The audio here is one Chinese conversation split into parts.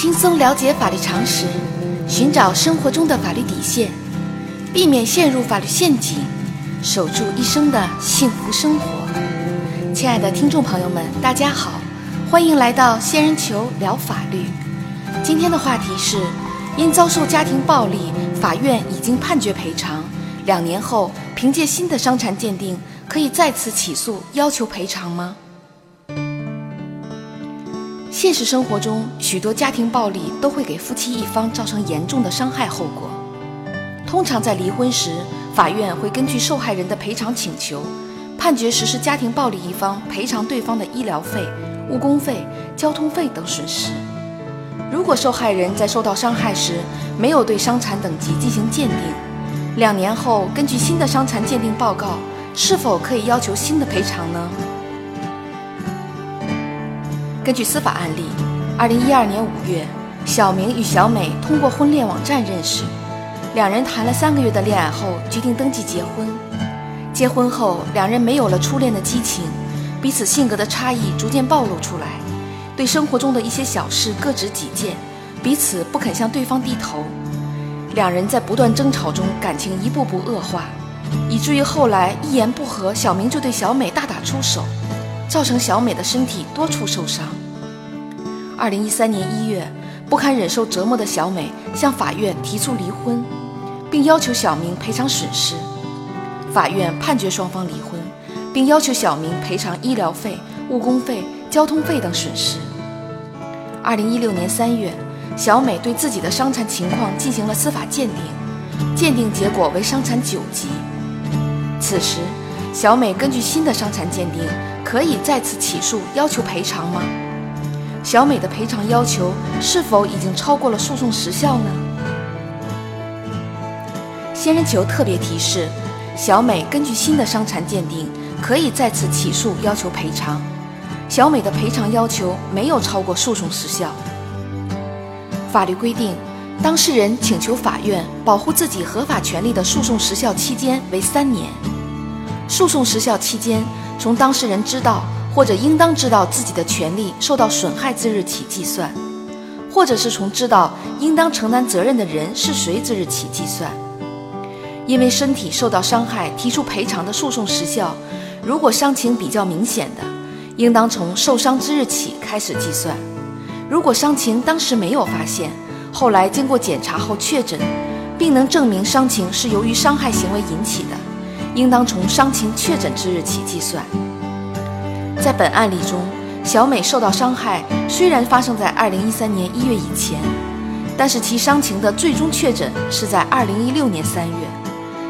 轻松了解法律常识，寻找生活中的法律底线，避免陷入法律陷阱，守住一生的幸福生活。亲爱的听众朋友们，大家好，欢迎来到仙人球聊法律。今天的话题是：因遭受家庭暴力，法院已经判决赔偿，两年后凭借新的伤残鉴定，可以再次起诉要求赔偿吗？现实生活中，许多家庭暴力都会给夫妻一方造成严重的伤害后果。通常在离婚时，法院会根据受害人的赔偿请求，判决实施家庭暴力一方赔偿对方的医疗费、误工费、交通费等损失。如果受害人在受到伤害时没有对伤残等级进行鉴定，两年后根据新的伤残鉴定报告，是否可以要求新的赔偿呢？根据司法案例，二零一二年五月，小明与小美通过婚恋网站认识，两人谈了三个月的恋爱后，决定登记结婚。结婚后，两人没有了初恋的激情，彼此性格的差异逐渐暴露出来，对生活中的一些小事各执己见，彼此不肯向对方低头。两人在不断争吵中，感情一步步恶化，以至于后来一言不合，小明就对小美大打出手。造成小美的身体多处受伤。二零一三年一月，不堪忍受折磨的小美向法院提出离婚，并要求小明赔偿损失。法院判决双方离婚，并要求小明赔偿医疗费、误工费、交通费等损失。二零一六年三月，小美对自己的伤残情况进行了司法鉴定，鉴定结果为伤残九级。此时，小美根据新的伤残鉴定。可以再次起诉要求赔偿吗？小美的赔偿要求是否已经超过了诉讼时效呢？仙人球特别提示：小美根据新的伤残鉴定，可以再次起诉要求赔偿。小美的赔偿要求没有超过诉讼时效。法律规定，当事人请求法院保护自己合法权利的诉讼时效期间为三年。诉讼时效期间。从当事人知道或者应当知道自己的权利受到损害之日起计算，或者是从知道应当承担责任的人是谁之日起计算。因为身体受到伤害提出赔偿的诉讼时效，如果伤情比较明显的，应当从受伤之日起开始计算；如果伤情当时没有发现，后来经过检查后确诊，并能证明伤情是由于伤害行为引起的。应当从伤情确诊之日起计算。在本案例中，小美受到伤害虽然发生在2013年1月以前，但是其伤情的最终确诊是在2016年3月。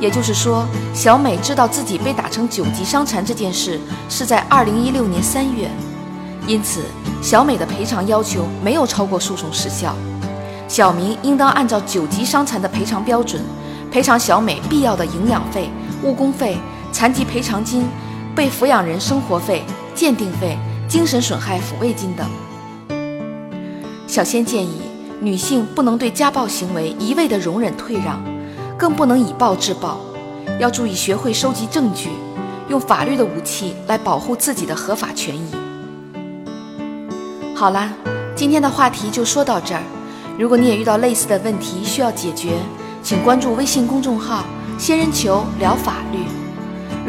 也就是说，小美知道自己被打成九级伤残这件事是在2016年3月。因此，小美的赔偿要求没有超过诉讼时效。小明应当按照九级伤残的赔偿标准，赔偿小美必要的营养费。误工费、残疾赔偿金、被抚养人生活费、鉴定费、精神损害抚慰金等。小仙建议，女性不能对家暴行为一味的容忍退让，更不能以暴制暴，要注意学会收集证据，用法律的武器来保护自己的合法权益。好啦，今天的话题就说到这儿。如果你也遇到类似的问题需要解决，请关注微信公众号。仙人球聊法律，